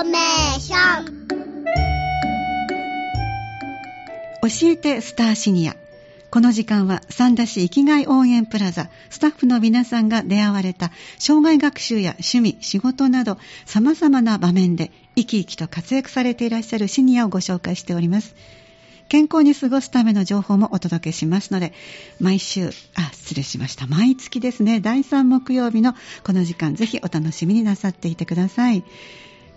ーメーション教えてスターシニアこの時間は三田市生きがい応援プラザスタッフの皆さんが出会われた障害学習や趣味、仕事など様々な場面で生き生きと活躍されていらっしゃるシニアをご紹介しております。健康に過ごすための情報もお届けしますので、毎週、あ、失礼しました。毎月ですね、第3木曜日のこの時間、ぜひお楽しみになさっていてください。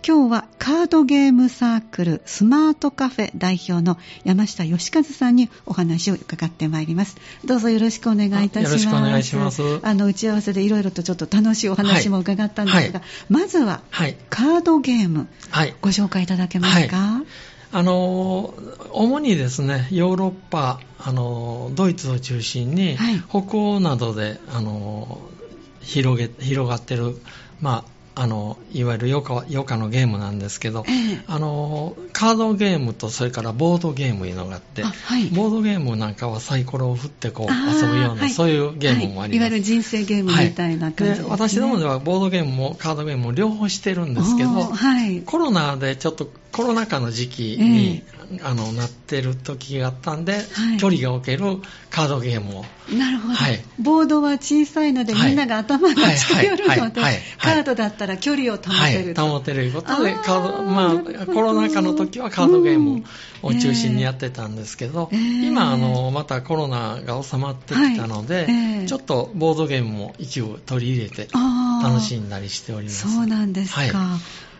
今日はカードゲームサークルスマートカフェ代表の山下義和さんにお話を伺ってまいります。どうぞよろしくお願いいたします。よろしくお願いします。あの、打ち合わせでいろいろとちょっと楽しいお話も伺ったんですが、はいはい、まずは、カードゲーム、はい、ご紹介いただけますか、あの主にですねヨーロッパあのドイツを中心に、北欧などであの広げ広がってる、まあ、あのいわゆる余暇余暇のゲームなんですけど、えー、あのカードゲームとそれからボードゲームいうのがあって、はい、ボードゲームなんかはサイコロを振ってこう遊ぶような、はい、そういうゲームもあります、はい、い。わゆる人生ゲームみたいな感じで、ね、私どもではボードゲームもカードゲームも両方してるんですけど、コロナでちょっとコロナ禍の時期に、え。ー、あのなってる時があったんで、はい、距離が置けるカードゲームを。なるほど、はい、ボードは小さいので、みんなが頭が近寄るので、カードだったら距離を保てる、保てるいうことでカード、まあ、コロナ禍の時はカードゲームを中心にやってたんですけど、えー、今あのまたコロナが収まってきたので、えー、ちょっとボードゲームも一部取り入れて楽しんだりしております。そうなんですか、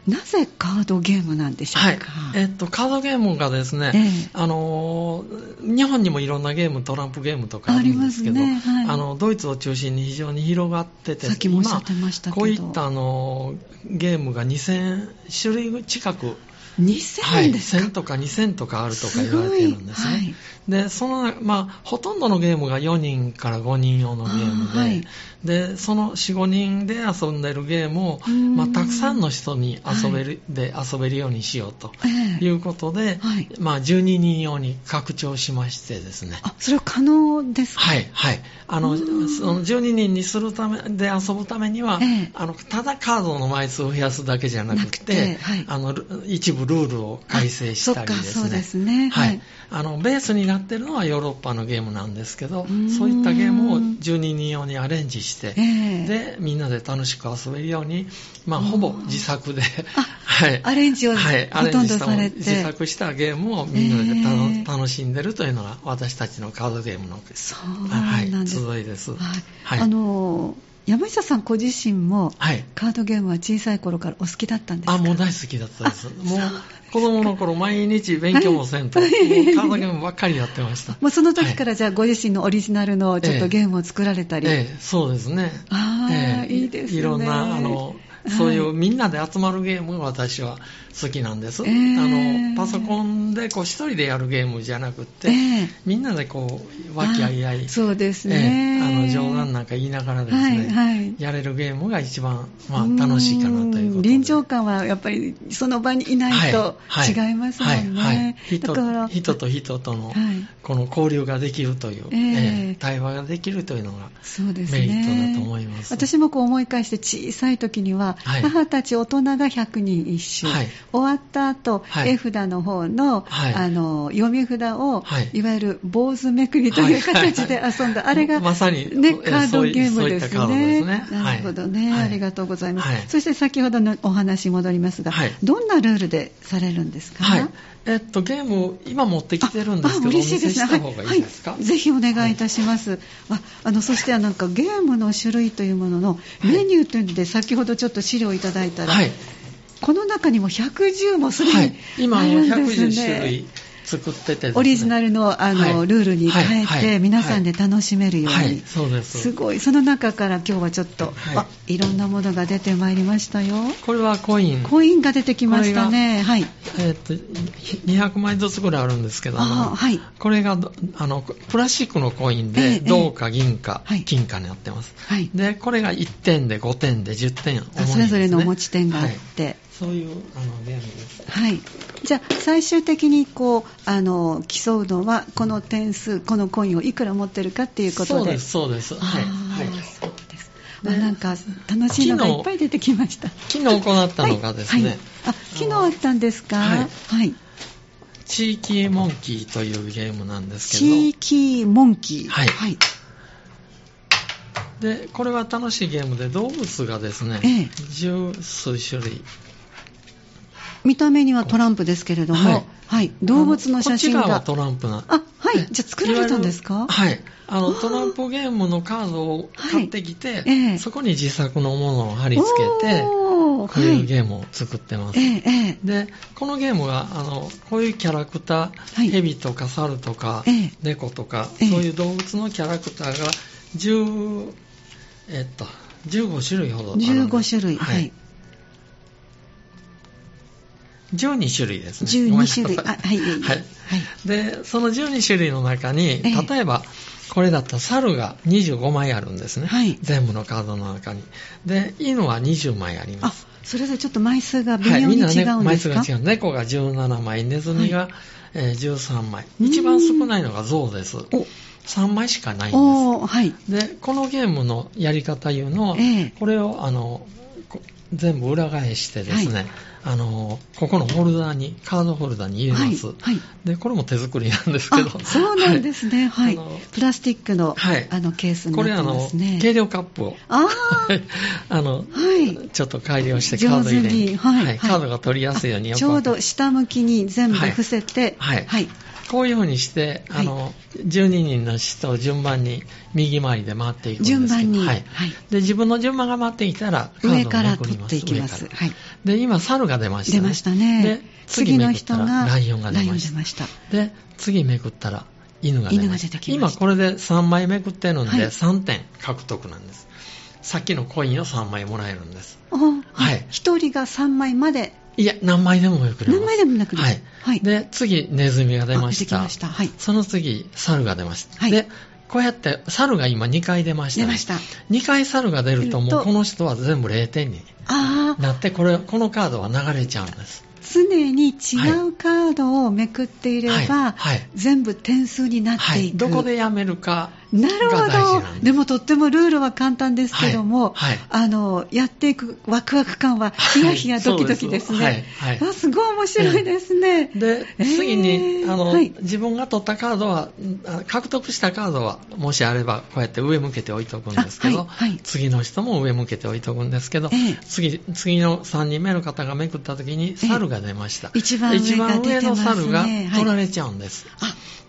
なぜカードゲームなんでしょうか、はい、えっと、カードゲームがですね、えー、あの日本にもいろんなゲームトランプゲームとかあるんですけど、ね。はい、あのドイツを中心に非常に広がっててさっきもおっしゃってましたけど。こういったあのゲームが2000種類近く2000ですか、はい、1000とか2000とかあるとか言われてるんですね。はい、で、その、まあ、ほとんどのゲームが4人から5人用のゲームで、はい、で、その4、5人で遊んでるゲームを、まあ、たくさんの人に遊べる、で遊べるようにしようということで、まあ、12人用に拡張しましてですね。あ、それは可能ですか？はい、はい。あの、その12人にするため、で遊ぶためには、あの、ただカードの枚数を増やすだけじゃなくて、あの、一部ルールを改正したりですね。そうですね。はい。あの、ベースになってるのはヨーロッパのゲームなんですけど、そういったゲームを12人用にアレンジして、えー、で、みんなで楽しく遊べるように、まあ、ほぼ自作で、はい。アレンジをほとんどされて、自作したゲームをみんなで、えー、楽しんでるというのが私たちのカードゲームの、そうなんです。はい、集いです。はい。はい、あのー山下さんご自身も、はい、カードゲームは小さい頃からお好きだったんですか？あもう大好きだったです。もう子供の頃毎日勉強もせんと、はい、カードゲームばっかりやってました。もうその時からじゃあご自身のオリジナルのちょっとゲームを作られたり、ええ。え、そうですね。ああ、えいいですね。いろんなあのそういうみんなで集まるゲームが私は好きなんです。えー、あのパソコンでこう一人でやるゲームじゃなくて、えー、みんなでこう和気あいあい、そうですね、えー、あの冗談なんか言いながらですね、はいはい、やれるゲームが一番、まあ、楽しいかなということで。臨場感はやっぱりその場にいないと違いますもんね。はいはい、人人と人とのこの交流ができるという、えー、対話ができるというのがメリットだと思います。私もこう思い返して小さい時には、母たち大人が100人一首、はい、終わった後、はい、絵札の方のはい、あの読み札を、い、わゆる坊主めくりという形で遊んだ、あれが、まさに、ね、カードゲームですね。ね。なるほどね、ありがとうございます。そして先ほどのお話戻りますが、どんなルールでされるんですか、えっと、ゲーム、今持ってきてるんですけど、嬉しいですね。はい、はい、ぜひお願いいたします。はい、ああの、そしてなんかゲームの種類というもののメニューというので、先ほどちょっと資料をいただいたら、はい、この中にも110もすでにあるんですね。今、110種類。作ってて、ね、オリジナルのあの、はい、ルールに変えて、はい、皆さんで楽しめるように、はい、そうです。すごい。その中から今日はちょっと、あいろんなものが出てまいりましたよ。これはコイン。コインが出てきましたね。はい。えー、っと200枚ずつぐらいあるんですけどあ、はい、これがあのプラスチックのコインで、銅か銀か、金かになってます、はい、でこれが1点で5点で10点、ね、それぞれの持ち点があって、そういうあのゲームです。はい。じゃあ最終的にこうあの競うのはこの点数このコインをいくら持ってるかっていうことで。そうですそうです。はい。はい。そうです。あなんか楽しいのがいっぱい出てきました昨日行ったのがですね、はいはい、あ昨日あったんですか？はい、はい地域モンキーというゲームなんですけど地域モンキーはい、はい、でこれは楽しいゲームで動物がですね、ええ、十数種類見た目にはトランプですけれども、はい、はい、動物の写真が。こちらはトランプな。あはい。じゃあ作られたんですか？はい。あのトランプゲームのカードを買ってきて、はい。ええ、そこに自作のものを貼り付けてこういうゲームを作ってます、はい。え、でこのゲームはあのこういうキャラクター、はい、ヘビとか猿とか、猫とか、そういう動物のキャラクターが10えっと15種類ほどある15種類。はい12種類ですね。12種類。あ、はい、はい。はい。で、その12種類の中に、例えば、これだったら猿が25枚あるんですね。はい。全部のカードの中に。で、犬は20枚あります。あ、それぞれちょっと枚数が微妙に違うんですか、はい、みんな、ね、枚数が違う。猫が17枚、ネズミが、はい、えー、13枚。一番少ないのが象です。お3枚しかないんです。はい、で、このゲームのやり方いうのは、えー、これをあの全部裏返してですね、はい。あのここのホルダーにカードホルダーに入れます、はいはい、でこれも手作りなんですけど。そうなんですね。はい、プラスチックの,、はい、あのケースになってますね。これあの計量カップを。あ あの、はい、ちょっと改良してカード入れに、はい。はい、カードが取りやすいようにちょうど下向きに全部伏せて。はい、はいこういうふうにして、あの、12人の人を順番に右回りで回っていくんですけど、順番に、はい。で、自分の順番が回ってきたら、上から取っていきます。はい。で、今、猿が出ましたね。出ましたね。で、次の人が、ライオンが出ました。ましたで、次めくったら、犬が出ました。今、これで3枚めくってるんで、3点獲得なんです。さっきのコインを3枚もらえるんです。はい。1人が3枚までいや、何枚でもめくれます。何枚でもめくれます。はい。はい、で、次、ネズミが出ました。出ました。はい。その次、猿が出ました。はい。で、こうやって、猿が今2回出ました、ね。出ました。2回猿が出ると、もうこの人は全部0点になって、これ、このカードは流れちゃうんです。常に違うカードをめくっていれば、はいはい、全部点数になっていく、どこでやめるかなるほど。でもとってもルールは簡単ですけども、はい。はい、あの、やっていくワクワク感はヒヤヒヤドキドキですね。はい。はい、すごい面白いですね。で、次に、あの、自分が取ったカードは、獲得したカードは、もしあればこうやって上向けて置いとくんですけど、次の人も上向けて置いとくんですけど、次、次の3人目の方がめくった時に猿が出ました。一番上、ね、一番上の猿が取られちゃうんです。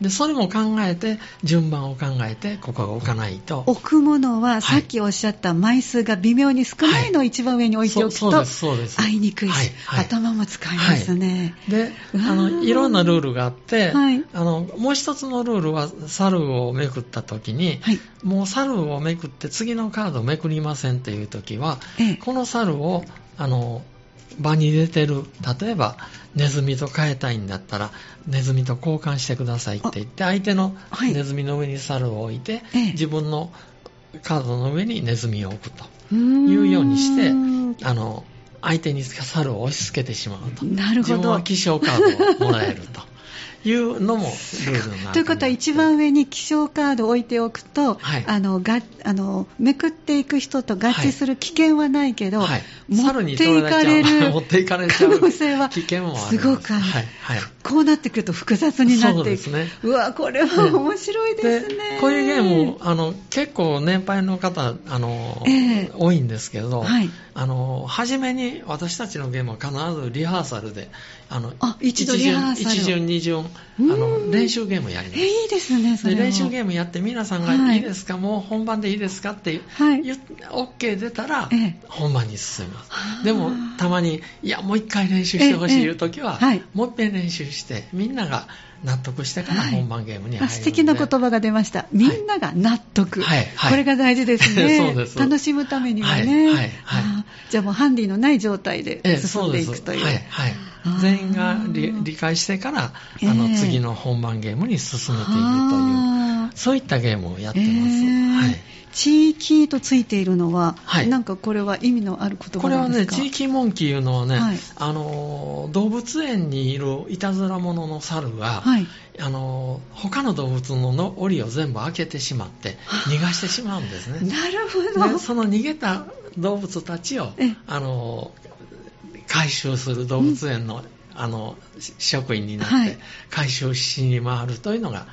で、それも考えて、順番を考えて、ここを置かないと。置くものは、さっきおっしゃった枚数が微妙に少ないのを一番上に置いておくと、はい、そうです、合いにくいし、頭も使いますね。で、あの、いろんなルールがあって、あの、もう一つのルールは、猿をめくった時に、もう猿をめくって次のカードをめくりませんっていう時は、ええ、この猿を、あの、場に出てる、例えば、ネズミと変えたいんだったら、ネズミと交換してくださいって言って、相手のネズミの上に猿を置いて、はい、自分のカードの上にネズミを置くというようにして、あの、相手に猿を押し付けてしまうと。なるほど。自分は希少カードをもらえると。いうのもルールになるということは一番上に希少カードを置いておくと、はい、あのがあのめくっていく人と合致する危険はないけど、はい、持っていかれる 持っていかれ可能性はすごくある、はい。はい、こうなってくると複雑になっていく。う,、ね、うわこれは面白いですね。こういうゲームあの結構年配の方あの、えー、多いんですけど、はい、あの初めに私たちのゲームは必ずリハーサルであのあ一度リハーサル1巡2巡あの練習ゲームやります。えいいですね、それで練習ゲームやって皆さんがい。いですか、はい、もう本番でいいですか？ってはい、OK 出たら本番に進みます。でもたまにいやもう一回練習してほしいいう時は、はい、もう一遍練習してみんなが納得してから本番ゲームに入る、はい、素敵な言葉が出ました。みんなが納得。はい、これが大事ですね。です。楽しむためにはね。はい。はい。じゃあもうハンディのない状態で進んでいくという。はい。はい全員が理解してから、あの、次の本番ゲームに進めていくという、そういったゲームをやってます。はい。地域とついているのは、はい、なんかこれは意味のある言葉なんですか？これはね、地域モンキーいうのはね、はい、あの動物園にいるいたずら者の猿が、はい、あの他の動物のの檻を全部開けてしまって逃がしてしまうんですね。なるほど。その逃げた動物たちをあの回収する動物園の、うんあの職員になって回収しに回るというのが、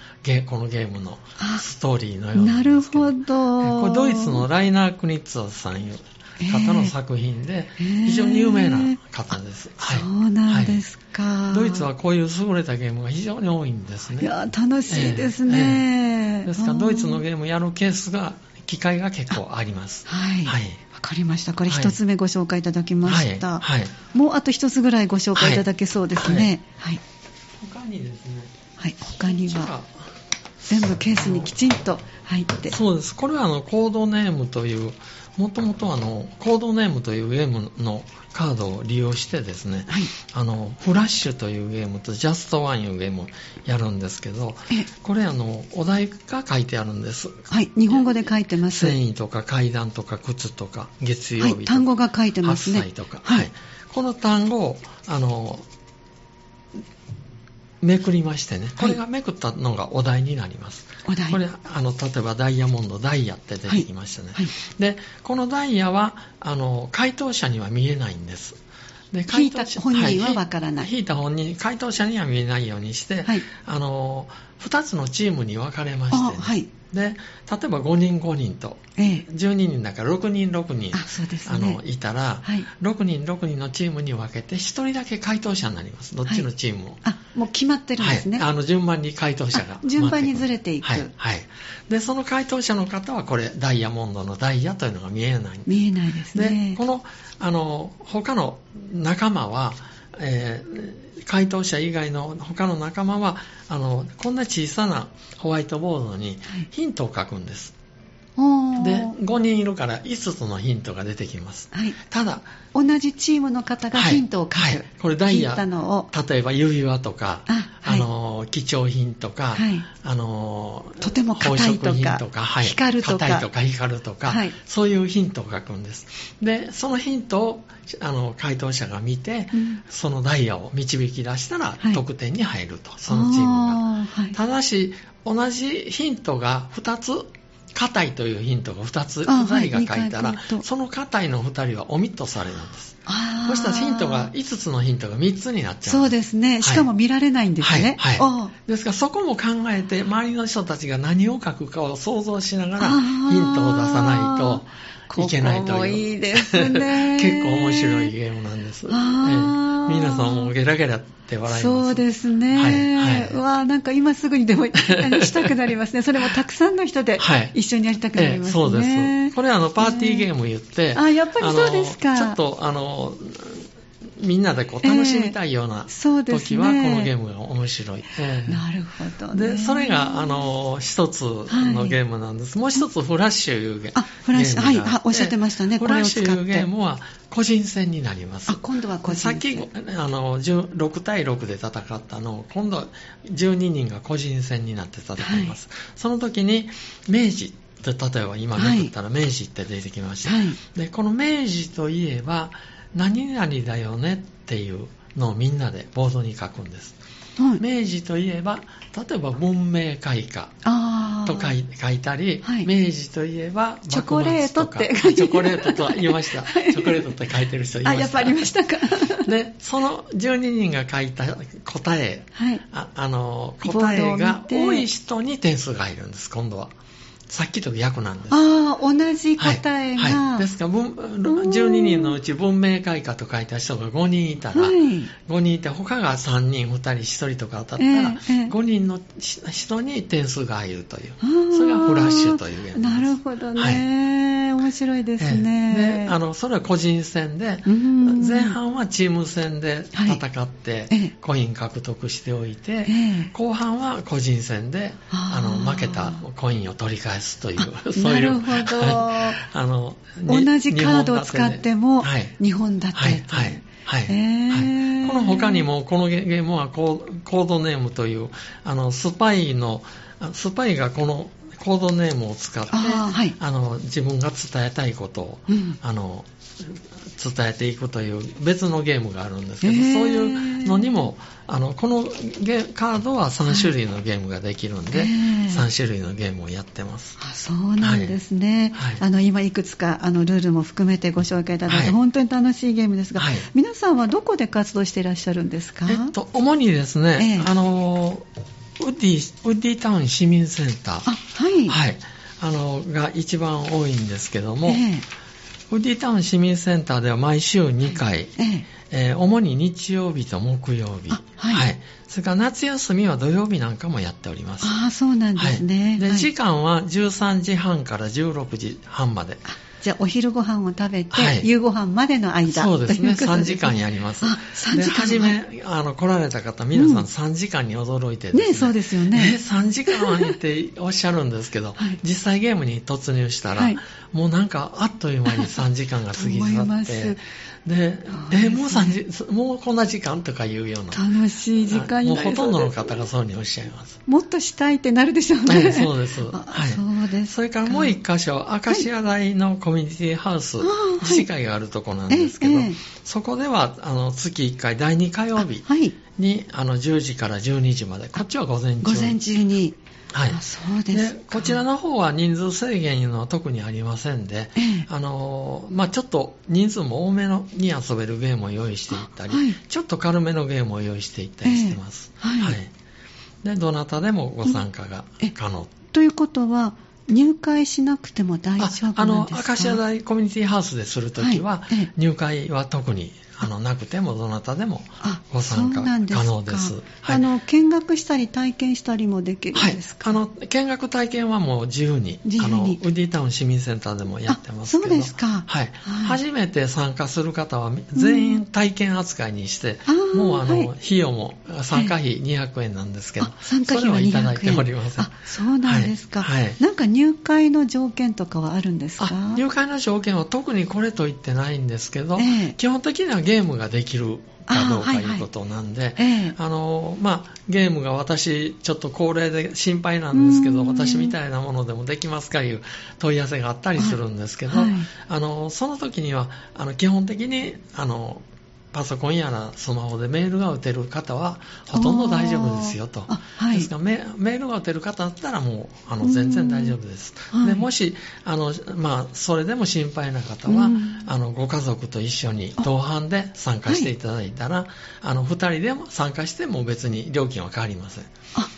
このゲームのストーリーのようなるほど。これドイツのライナー・クニッツァさんいう方の作品で、非常に有名な方です、はい、そうなんですか、はい、ドイツはこういう優れたゲームが非常に多いんですね。いや楽しいですね、えーえー、ですからドイツのゲームやるケースが機会が結構あります。はい、はい。わかりました。これ一つ目ご紹介いただきました。はい。はい、もうあと一つぐらいご紹介いただけそうですね。はい。はい、他にですね。はい。他には。全部ケースにきちんと入って。そうです。これはあのコードネームというもともとあのコードネームというゲームのカードを利用してですね、はい、あのフラッシュというゲームとジャストワンいうゲームをやるんですけどこれあのお題が書いてあるんです。はい日本語で書いてます。繊維とか階段とか靴とか月曜日とか、はい、単語が書いてますね。とか、はい、この単語をあのめくりましてね、これがめくったのがお題になります。お題。これあの例えばダイヤモンドダイヤって出てきましたね。はい。はい、でこのダイヤはあの回答者には見えないんです。で引いた本人はわからない、はい、引いた本人回答者には見えないようにして、あの2つのチームに分かれまして、ね、はい、で例えば5人5人と、ええ、12人だから6人6人あね、あのいたら、はい、6人6人のチームに分けて1人だけ回答者になります。どっちのチームも、はい、あもう決まってるんですね、はい、あの順番に回答者が順番にずれていく。はい、はい、でその回答者の方はこれダイヤモンドのダイヤというのが見えない。見えないですね。でこのあの他の仲間はえー、回答者以外の他の仲間はあのこんな小さなホワイトボードにヒントを書くんです、で5人いるから5つのヒントが出てきます、はい、ただ同じチームの方がヒントを書く、はい。はい、これダイヤ。例えば指輪とかあ、の貴重品とか、あのとても硬いとかとか、光るとか。とか光るとか、そういうヒントを書くんです。でそのヒントをあの回答者が見て、うん、そのダイヤを導き出したら得点に入ると、そのチームが、ただし同じヒントが2つ硬いというヒントが2つ2人が書いたら、その硬いの2人はオミットされるんです。そしたらヒントが5つのヒントが3つになっちゃうそうですね。しかも見られないんですね。はい。はい、ですからそこも考えて周りの人たちが何を書くかを想像しながらヒントを出さないといけないという。いいですね。結構面白いゲームなんです。あ皆さんもゲラゲラって笑います。そうですね、はいはい、うわなんか今すぐにでもしたくなりますね。それもたくさんの人で一緒にやりたくなりますね、はいえそうです。これあのパーティーゲーム言って、あやっぱりそうですか。ちょっとあのみんなでこう楽しみたいような時は、このゲームが面白い。えー、なるほど、ね、で、それが、あの、一つのゲームなんです。はい、もう一つ、フラッシュいうゲーム。あ、フラッシュ、はい、おっしゃってましたね、フラッシュいうゲームは個人戦になります。あ、今度は個人戦。さっき、あの、6対6で戦ったのを、今度、12人が個人戦になって戦います。はい、その時に、明治、例えば今めくったら明治って出てきました。はい、で、この明治といえば、何々だよねっていうのをみんなでボードに書くんです。はい、明治といえば、例えば文明開化と書い書いたり、はい、明治といえばチョコレートってチョコレートと言いました。チョコレートって書いてる人いました。あ、やっぱありましたか。で、その12人が書いた答え、はい、ああの答えが多い人に点数が入るんです、今度は。さっきと逆なんです。ああ、同じ答えが。はい。はい、ですから、12人のうち文明開化と書いた人が5人いたら、はい、5人いて、他が3人、2人、1人とか当たったら、えー、5人の人に点数が入るという。それがフラッシュというゲームです。なるほどね。面白いですね。で、あの、それは個人戦で、前半はチーム戦で戦って、コイン獲得しておいて、後半は個人戦で、あの、負けたコインを取り返返すという、そういう。なるほど。あの、同じカードを使っても、2本立て、はい、はい、はい。はい、はい、この他にもこのゲームはコードネームというあのスパイのスパイがこのコードネームを使って、はい、あの自分が伝えたいことを、うん、あの伝えていくという別のゲームがあるんですけど、そういうのにもあのこのゲカードは3種類のゲームができるんで、3種類のゲームをやってます。あそうなんですね、はい、あの今いくつかあのルールも含めてご紹介いただいて、はい、本当に楽しいゲームですが、はい、皆さんはどこで活動していらっしゃるんですか、えっと、主にですね、あのウッディウッディタウン市民センター、はい、はい、あのが一番多いんですけども、えー、ウッディタウン市民センターでは毎週2回、えーえー、主に日曜日と木曜日、はい、はい、それから夏休みは土曜日なんかもやっております。ああ、そうなんですね。はい、で、時間は13時半から16時半まで。じゃあお昼ご飯を食べて、はい、夕ご飯までの間。そうですね。3時間やります。あ3時間。初めあの来られた方皆さん3時間に驚いてですね、ねそうですよね。え3時間っておっしゃるんですけど、はい、実際ゲームに突入したら、はい、もうなんかあっという間に3時間が過ぎ去ってで、えもう3時、もうこんな時間とかいうような。楽しい時間になりもうほとんどの方がそうにおっしゃいます。もっとしたいってなるでしょうね。そうです。はい。そうです。それからもう一箇所、アカシア大のコミュニティハウス、自治会があるとこなんですけど、そこでは、あの、月1回第2火曜日に、あの、10時から12時まで、こっちは午前中。午前中に。はい、そうですでこちらの方は人数制限は特にありませんで、ええ、あのまあ、ちょっと人数も多めのに遊べるゲームを用意していったり、はい、ちょっと軽めのゲームを用意していったりしてます、え、はい、はい、でどなたでもご参加が可能。ということは入会しなくても大丈夫なんですか？あのアカシア大コミュニティハウスでするときは、はい、入会は特にあのなくてもどなたでもご参加可能です。はい、あの見学したり体験したりもできるんですか、はい、あの見学体験はもう自由にあのウディタウン市民センターでもやってますけど。そうですか、はい、初めて参加する方は全員体験扱いにして、うん、もうあの、費用も参加費200円なんですけど、参加費は200円。いただいておりません。あそうなんですか、はい、なんか入会の条件とかはあるんですか？入会の条件は特にこれと言ってないんですけど、えー、基本的にはゲームができるかどうかいうことなんで、あのまあ、ゲームが私、ちょっと高齢で心配なんですけど、私みたいなものでもできますかいう問い合わせがあったりするんですけど、はい、あのその時にはあの基本的にあのパソコンやらスマホでメールが打てる方はほとんど大丈夫ですよと、はい、ですからメールが打てる方だったらもうあの全然大丈夫です、でもしあの、まあ、それでも心配な方は、あのご家族と一緒に同伴で参加していただいたら、はい、あの2人でも参加しても別に料金は変わりません。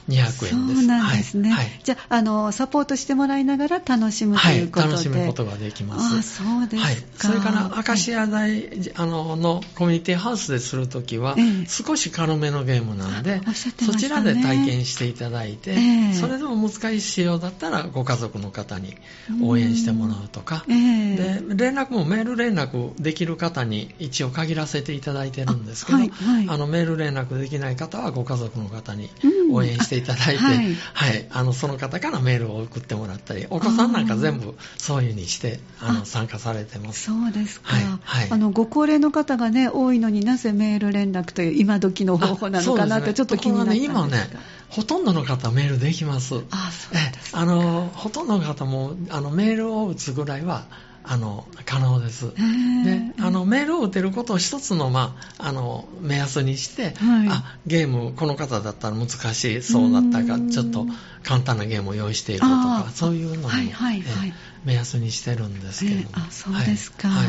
200円です。そうなんですね、はい、じゃああのサポートしてもらいながら楽しむということで、楽しむことができます。あそうですか、それから明石家大あののコミュニティティハウスでするときは、少し軽めのゲームなんで、ね、そちらで体験していただいて、えー、それでも難しいようだったらご家族の方に応援してもらうとか、えー、で連絡もメール連絡できる方に一応限らせていただいてるんですけど、あのメール連絡できない方はご家族の方に応援していただいて、はい、はい、あのその方からメールを送ってもらったりお子さんなんか全部そういうふうにしてあの参加されてます。そうですか、はい。あのご高齢の方がね多いいのになぜメール連絡という今時の方法なのかなってちょっと気になったんですが、ね、今ねほとんどの方メールできます。あそうですあのほとんどの方もあのメールを打つぐらいはあの可能です。であのメールを打てることを一つの,、まあ、あの目安にして、はい、あゲームこの方だったら難しそうだったかちょっと簡単なゲームを用意していこうとかそういうのを、はいはいはい、目安にしてるんですけど。も、あそうですか、はい、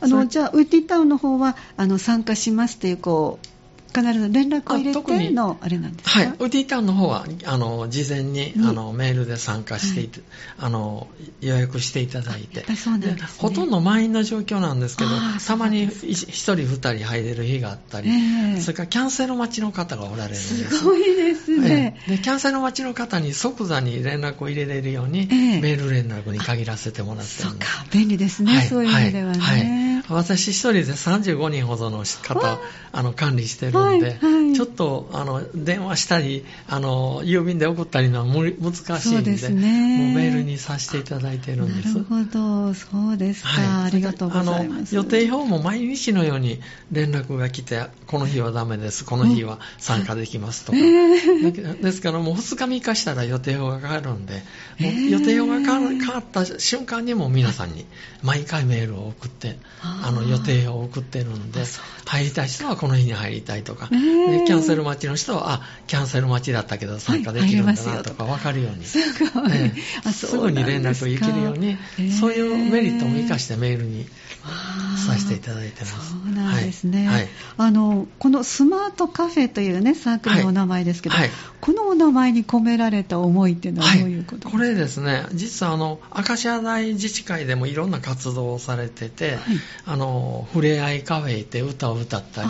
あのじゃあウッディタウンの方はあの参加しますっていうこう必ず連絡を入れてのあれなんですか？はい、ウディタウンの方はあの事前に、あのメールで参加していて、はい、あの予約していただいて。そうなんです、ね、ほとんど満員の状況なんですけどたまに1人2人入れる日があったり、えー、それからキャンセル待ちの方がおられるんです。すごいですね、えー、でキャンセル待ちの方に即座に連絡を入れれるように、えー、メール連絡に限らせてもらってるんです。そうか。便利ですね、はい、そういう意味ではね、はい私一人で35人ほどの方あ。の管理してるんで、はいはい、ちょっとあの電話したりあの郵便で送ったりのは難しいんでそうね、もうメールにさせていただいてるんです。なるほど。そうですか、はい、ありがとうございます。予定表も毎日のように連絡が来てこの日はダメです。この日は参加できますとか、えー、ですからもう2日3日したら予定表が変わるんで、もう予定表が変わった瞬間にも皆さんに毎回メールを送ってあの予定表を送ってるんで入りたい人はこの日に入りたいとか、キャンセル待ちの人はあキャンセル待ちだったけど参加できるんだなとか分かるように、すごい、えー、すぐに連絡を行けるように、そういうメリットも生かしてメールにさせていただいてます。そうなんですね。はい。はい、あのこのスマートカフェというねサークルのお名前ですけど、はい、このお名前に込められた思いっていうのはどういうことこれですね、実はあの明石家大自治会でもいろんな活動をされてて、あのふれあいカフェって歌を歌ったり、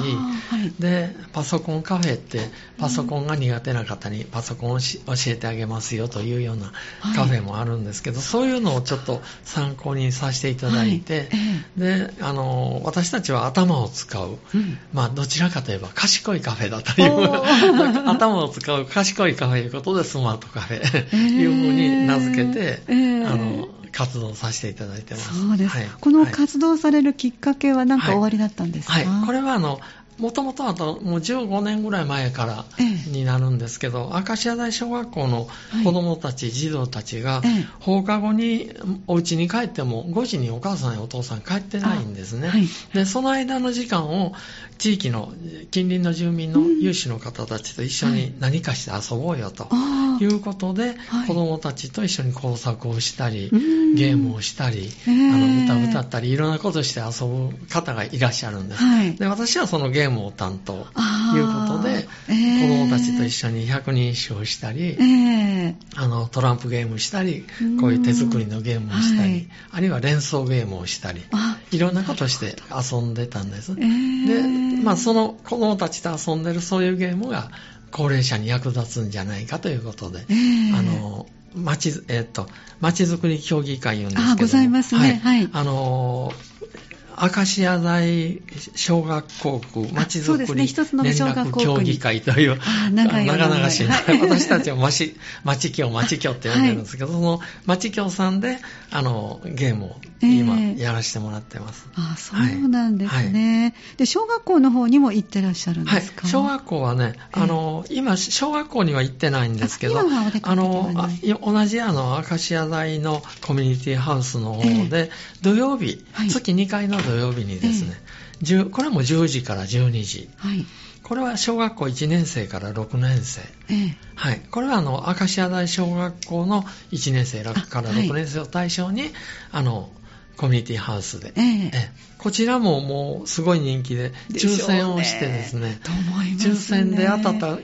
でパソコンカフェってパソコンが苦手な方にパソコンを教えてあげますよというようなカフェもあるんですけど、そういうのをちょっと参考にさせていただいて、であの私たちは頭を使う、うん、まあ、どちらかといえば賢いカフェだという 頭を使う賢いカフェということでスマートカフェ、えー、いうふうに名付けて、えー、あの活動させていただいてます。そうです。はい、この活動されるきっかけは何か終わりだったんですか、はい、はい、これはあのもともとあともう15年ぐらい前からになるんですけど、ええ、明石家大小学校の子どもたち、はい、児童たちが、放課後にお家に帰っても5時にお母さんやお父さん帰ってないんですね、はい、でその間の時間を地域の近隣の住民の有志の方たちと一緒に何かして遊ぼうよということで、はい、子どもたちと一緒に工作をしたり、ゲームをしたり、あの歌を歌ったりいろんなことして遊ぶ方がいらっしゃるんです、で私はそのゲーム務を担当ということで、えー、子供たちと一緒に百人一首をしたり、えー、あのトランプゲームしたりこういう手作りのゲームをしたり、はい、あるいは連想ゲームをしたりいろんなことして遊んでたんです、えー、で、まあ、その子供たちと遊んでるそういうゲームが高齢者に役立つんじゃないかということで、えー、あの町、えっ、ー、と、町づくり協議会言うんですけどあ、ございますね。はい。はい、あの明石家大小学校区まちづくり連絡協議会という、長々しい、はい、私たちは町町協、町協って呼んでるんですけど、はい、その町協さんであのゲームを今やらせてもらってます。えー、あそうなんですね、はい、で、小学校の方にも行ってらっしゃるんですか、小学校はね、あの、えー、今、小学校には行ってないんですけど、あの同じあの明石家大のコミュニティハウスの方で、えー、土曜日、月2回の土曜日にですね、えー、これも10時から12時、はい、これは小学校1年生から6年生、えー、はい、これはあの明石家大小学校の1年生から6年生を対象に、あ、はい、のコミュニティハウスで、えー、えこちらももうすごい人気で抽選をしてですね、ね、抽選で当たった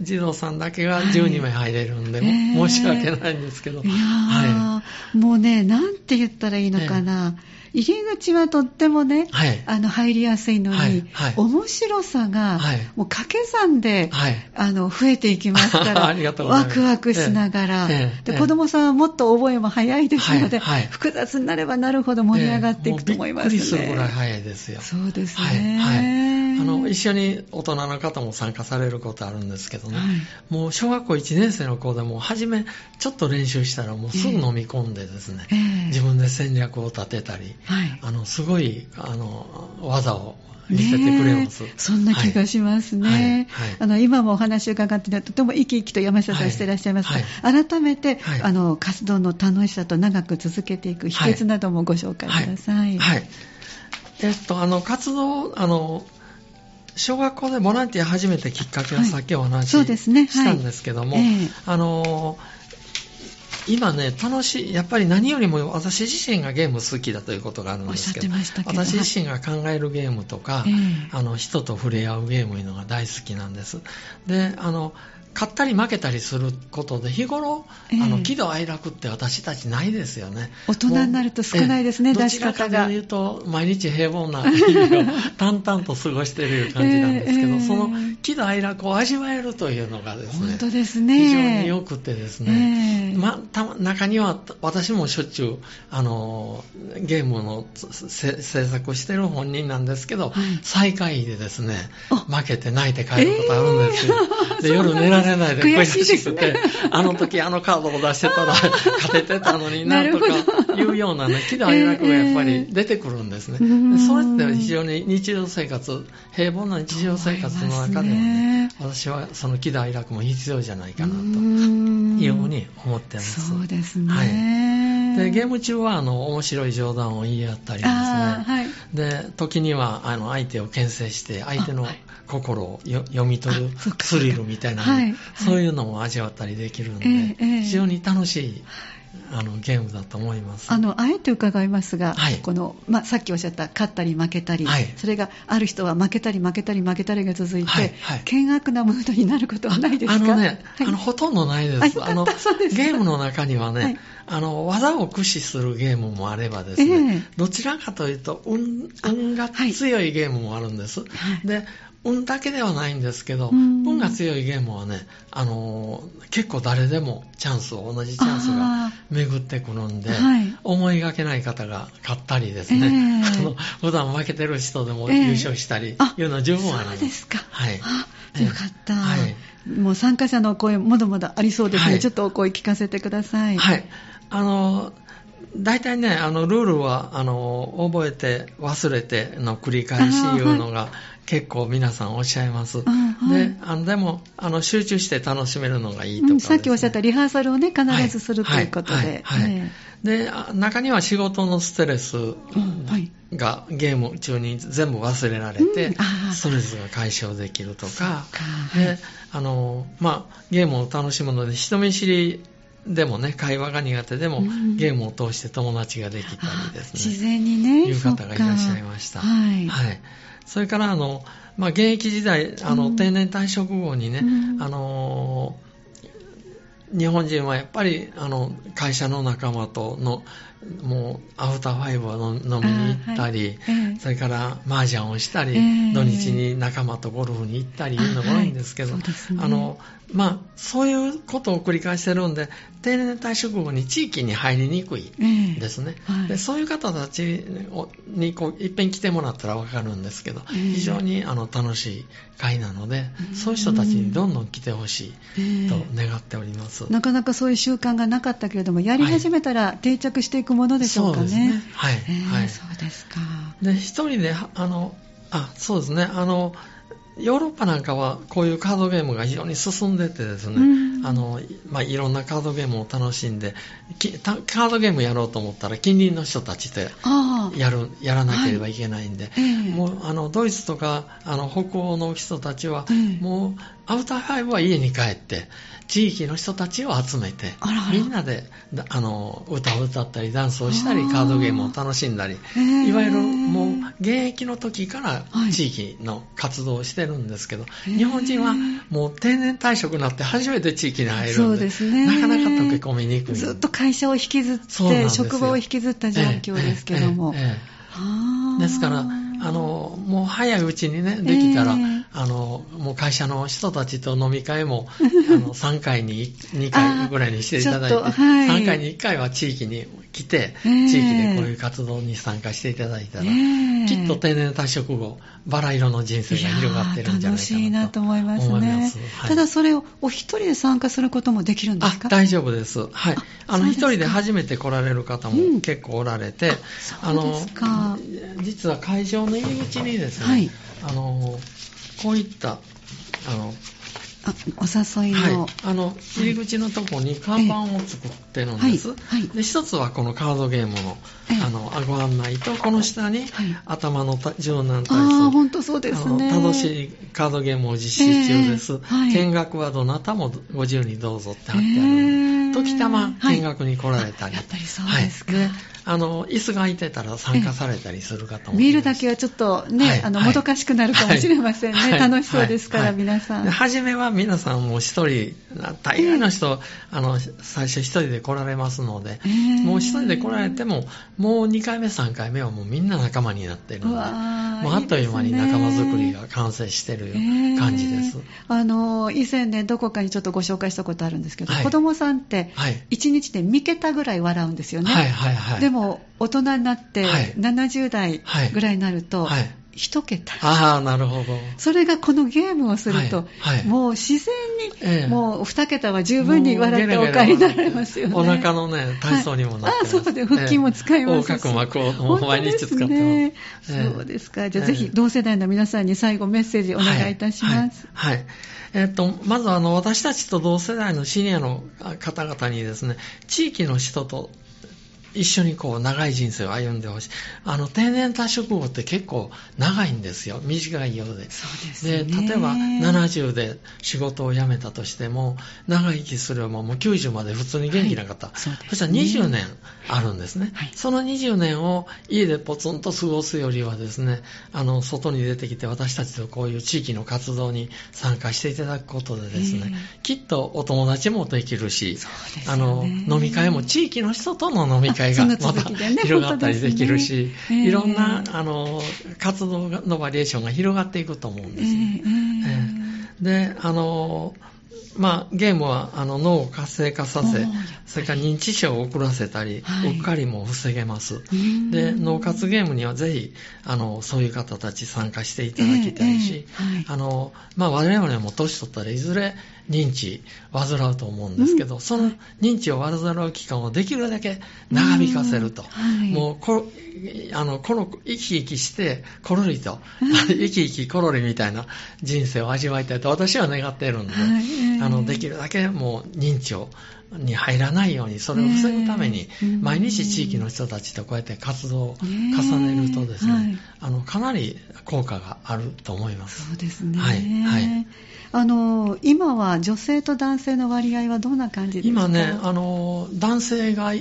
児童さんだけが12名入れるんで、はい、申し訳ないんですけど、はい、もうねなんて言ったらいいのかな、えー入り口はとってもね、はい、あの入りやすいのに、はいはい、面白さが、もう掛け算で、あの増えていきますから ワクワクしながら、ええで子供さんはもっと覚えも早いですので、複雑になればなるほど盛り上がっていくと思いますね。びっくりするぐらい早いですよ。そうですね。あの一緒に大人の方も参加されることあるんですけどね、もう小学校1年生の子でも初めちょっと練習したらもうすぐ飲み込んでですね、えー、自分で戦略を立てたり、はい、あのすごいあの技を見せてくれます、そんな気がしますね、はい。はい。はい、あの今もお話を伺ってとても生き生きと山下さんしていらっしゃいますが、改めて、あの活動の楽しさと長く続けていく秘訣などもご紹介ください。はい。えっと、あの活動あの小学校でボランティア初めてきっかけはさっきお話ししたんですけども、あの今ね、楽しい、やっぱり何よりも私自身がゲーム好きだということがあるんですけど、私自身が考えるゲームとか、えー、あの人と触れ合うゲームいうのが大好きなんです。で、あの、勝ったり負けたりすることで日頃、えー、あの喜怒哀楽って私たちないですよね。大人になると少ないですね出し方が。どちらかというと毎日平凡な日々を 淡々と過ごしている感じなんですけど、えー、その喜怒哀楽を味わえるというのがですね、本当ですね。非常に良くてですね、えー、ま、た中には私もしょっちゅう、あの、ゲームの制作してる本人なんですけど、はい、最下位でですね、負けて泣いて帰ることあるんですよ。えー、で夜寝られないで 悔しくて、あの時あのカードを出してたら 勝ててたのになとかいうようなね、喜怒哀楽がやっぱり出てくるんですね。えー、それって非常に日常生活、平凡な日常生活の中でもね、私はその喜怒哀楽も必要じゃないかなというふうに思ってます。そうですね。はい、でゲーム中はあの面白い冗談を言い合ったりですね、はい、で時にはあの相手を牽制して相手の心を読み取るスリルみたいな、はい、そういうのも味わったりできるので、えー、非常に楽しいあのゲームだと思います。あのあえて伺いますが、はい、このまあ、さっきおっしゃった勝ったり負けたり、はい、それがある人は負けたり負けたり負けたりが続いて、はいはい、険悪なムードになることはないですか？あのね、あのほとんどないです。あのゲームの中にはね、あの技を駆使するゲームもあればですね、えー、どちらかというと運運が強いゲームもあるんです、で運だけではないんですけど、運が強いゲームはね、あのー、結構誰でもチャンスを、同じチャンスが巡ってくるんで、はい、思いがけない方が勝ったりですね、えー、あの普段負けてる人でも優勝したり、いうのは十分あります。そうですか。はい。よかった。はい。もう参加者の声、まだまだありそうですね。はい、ちょっとお声聞かせてください。はい。あのー大体ね、あの、ルールは、あの、覚えて、忘れての繰り返しいうのが、結構皆さんおっしゃいます。はい、であのでもあの、集中して楽しめるのがいいとか、ねうん、さっきおっしゃったリハーサルをね、必ずする、はい、ということで。はい、で、中には仕事のストレスがゲーム中に全部忘れられて、うん、ストレスが解消できるとか、であのまあ、ゲームを楽しむので人見知りでもね、会話が苦手でも、うん、ゲームを通して友達ができたりですね。自然にね。いう方がいらっしゃいました。はい。はい。それから、あの、まあ、現役時代、あの、定年退職後にね、うん、あの、日本人はやっぱり、あの、会社の仲間との、もうアフターファイブを飲みに行ったり、はい、それから麻雀をしたり、えー、土日に仲間とゴルフに行ったりいうのが多いんですけど、はい、あのまあ、そういうことを繰り返してるんで定年退職後に地域に入りにくいですね、えーはい、でそういう方たちにこういっぺん来てもらったら分かるんですけど、えー、非常にあの楽しい会なので、そういう人たちにどんどん来てほしいと願っております、なかなかそういう習慣がなかったけれどもやり始めたら定着していくものでしょうかね。そうですね。はい。えー、はい。そうですか。で、一人で、あの、あ、そうですね。あの、ヨーロッパなんかはこういうカードゲームが非常に進んでてですね、うん、あのまあ、いろんなカードゲームを楽しんでカードゲームやろうと思ったら近隣の人たちとやるやらなければいけないんで、はい、もうあのドイツとかあの北欧の人たちは、もうアウターファイブは家に帰って地域の人たちを集めてみんなであの歌を歌ったりダンスをしたりカードゲームを楽しんだりいわゆるもう現役の時から地域の活動をしてるんですけど、日本人はもう定年退職になって初めて地域に入るんでで、ね、なかなか溶け込みにくい。ずっと会社を引きずって職場を引きずった状況ですけども、えええ、ですからあのもう早いうちにねできたら、えー、あのもう会社の人たちと飲み会も あの3回に2回ぐらいにしていただいて、はい、3回に1回は地域に来て、えー、地域でこういう活動に参加していただいたら、えー、きっと定年退職後バラ色の人生が広がってるんじゃないかなと楽しいなと思いますね、はい、ただそれをお一人で参加することもできるんですか？大丈夫です。はい。あの一人で初めて来られる方も結構おられて、うん、あの実は会場の入り口にですね、はい、あのこういったあのあお誘いの、はい、あの入り口のところに看板を作ってるんです、はいはい、で一つはこのカードゲームのあのご案内とこの下に、頭の柔軟体操あ本当そうですね。楽しいカードゲームを実施中です、見学はどなたもご自由にどうぞって貼ってある。時たま見学に来られたり、やっぱりそうですか、はいあの椅子が空いてたら参加されたりするかと思います。見るだけはちょっとね、はい、あの、もどかしくなるかもしれませんね。はい、楽しそうですから、皆さん。初めは皆さんも一人、大概の人、あの、最初一人で来られますので、もう一人で来られても、もう2回目、3回目はもうみんな仲間になってるので、もうあっという間に仲間作りが完成してる感じです。あの、以前ね、どこかにちょっとご紹介したことあるんですけど、子供さんって1日で3桁ぐらい笑うんですよね。はいはいはい、でも大人になって70代ぐらいになると、はいはい1桁。ああ、なるほど。それがこのゲームをすると、はいはい、もう自然に、もう2桁は十分に笑ってお帰りになられますよね。お腹のね、体操にもなってます。はい、あそうで、腹筋も使いますし。横隔膜をもう毎日使ってます。ねそうですか。じゃあ、ぜひ同世代の皆さんに最後メッセージお願いいたします。はい。えっと、まずあの、私たちと同世代のシニアの方々にですね、地域の人と一緒にこう長い人生を歩んでほしい。あの定年退職後って結構長いんですよ。短いようで。そうですね。で、例えば70で仕事を辞めたとしても、長生きするももう90まで普通に元気な方。はい、そね、そしたら20年あるんですね、はい。その20年を家でポツンと過ごすよりはですね、あの、外に出てきて私たちとこういう地域の活動に参加していただくことでですね、きっとお友達もできるし、ね、あの、飲み会も地域の人との飲み会会がまた広がったりできるし、ね、いろんなあの活動のバリエーションが広がっていくと思うんですね。えー、で、あの、まあ、ゲームはあの脳を活性化させ、それから認知症を遅らせたり、はい、うっかりも防げます。で、脳活ゲームにはぜひ、あの、そういう方たち参加していただきたいし、えーえーはい、あの、まあ、我々も年取ったらいずれ認知患うと思うんですけど、うん、その認知を患う期間をできるだけ長引かせると。はい、もうこ、あの、この、生き生きして、コロリと、生き生きコロリみたいな人生を味わいたいと私は願っているので、はい、あの、できるだけもう認知をに入らないように、それを防ぐために、毎日地域の人たちとこうやって活動を重ねるとですね、はい、あの、かなり効果があると思います。そうですね。はい。はい。あの、今は女性と男性の割合はどんな感じですか？今ね、あの、男性が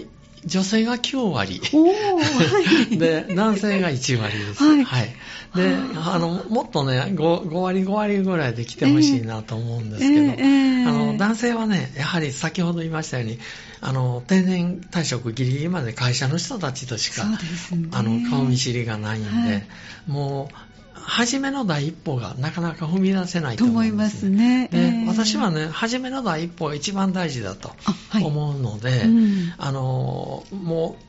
女性が9割。はい、で、男性が1割です。はい。はい、で、あの、もっとね5、5割5割ぐらいで来てほしいなと思うんですけど、えーえー、あの、男性はね、やはり先ほど言いましたように、あの、定年退職ギリギリまで会社の人たちとしか、ね、あの、顔見知りがないんで、はい、もう、初めの第一歩がなかなか踏み出せないと思います、ね。で、えー、私はね、初めの第一歩が一番大事だと思うので、あはいうん、あの、もう、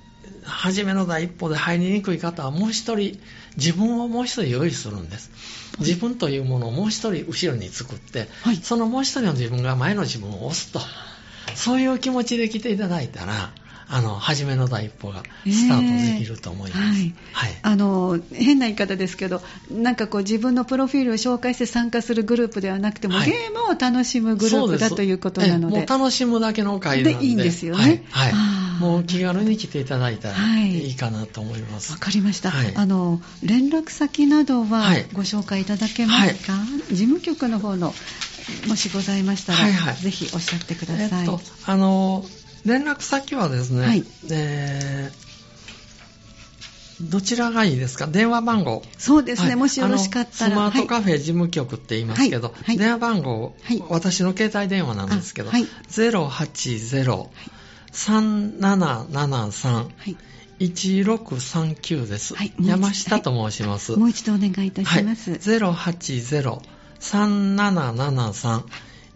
初めの第一歩で入りにくい方はもう一人、自分をもう一人用意するんです。自分というものをもう一人後ろに作って、はい、そのもう一人の自分が前の自分を押すと。そういう気持ちで来ていただいたら、あの、初めの第一歩がスタートできると思います。えー、はい。はい、あの、変な言い方ですけど、なんかこう自分のプロフィールを紹介して参加するグループではなくても、はい、ゲームを楽しむグループだということなので。もう楽しむだけの会で。でいいんですよね。はい。はい、もう気軽に来ていただいたらいいかなと思います。わ、かりました。あの、連絡先などはご紹介いただけますか、事務局の方のもしございましたら、はいはい、ぜひおっしゃってください。えっと、あの、連絡先はですね、はい、えー、どちらがいいですか？電話番号。そうですね、はい、もしよろしかったら。スマートカフェ事務局って言いますけど、はい、電話番号、私の携帯電話なんですけど、はい、080-3773、1639です、山下と申します、もう一度お願いいたします。080-3773、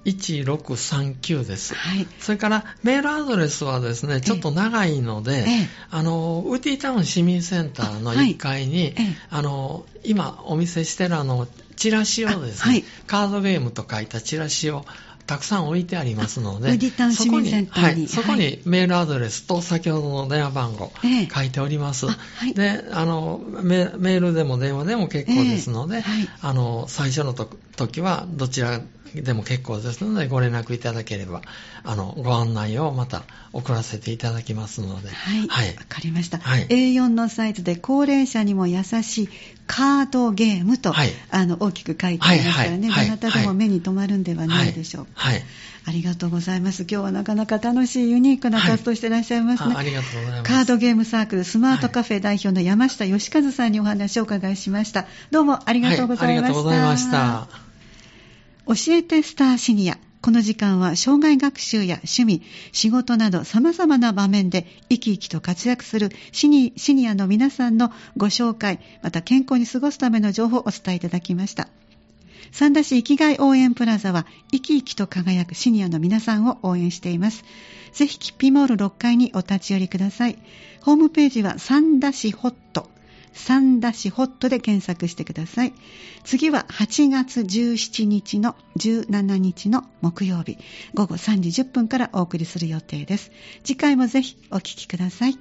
1639です。はい。それからメールアドレスはですね、ちょっと長いので、ええ、あの、ウーティータウン市民センターの1階に、あはい、あの、今お見せしてるあの、チラシをですね、はい、カードゲームと書いたチラシをたくさん置いてありますので、そこに、はい、そこにメールアドレスと先ほどの電話番号書いております。えはい、で、あのメ、ールでも電話でも結構ですので、えはい、あの、最初の時はどちらでも結構ですので、ご連絡いただければ、あの、ご案内をまた送らせていただきますので。はい。わ、はい、かりました。はい、A4 のサイズで高齢者にも優しいカードゲームと、はい、あの、大きく書いてありますからね、はい、どなたでも目に留まるんではないでしょうか。はい。ありがとうございます。今日はなかなか楽しいユニークな活動していらっしゃいますね。はい、ありがとうございます。カードゲームサークルスマートカフェ代表の山下義和さんにお話をお伺いしました。どうもありがとうございました。はい、ありがとうございました。教えてスターシニア。この時間は障害学習や趣味、仕事など様々な場面で生き生きと活躍するシニシニアの皆さんのご紹介、また健康に過ごすための情報をお伝えいただきました。三田市生きがい応援プラザは生き生きと輝くシニアの皆さんを応援しています。ぜひキッピーモール6階にお立ち寄りください。ホームページは三田市ホット。三田市ホットで検索してください。次は8月17日の17日の木曜日午後3時10分からお送りする予定です。次回もぜひお聴きください。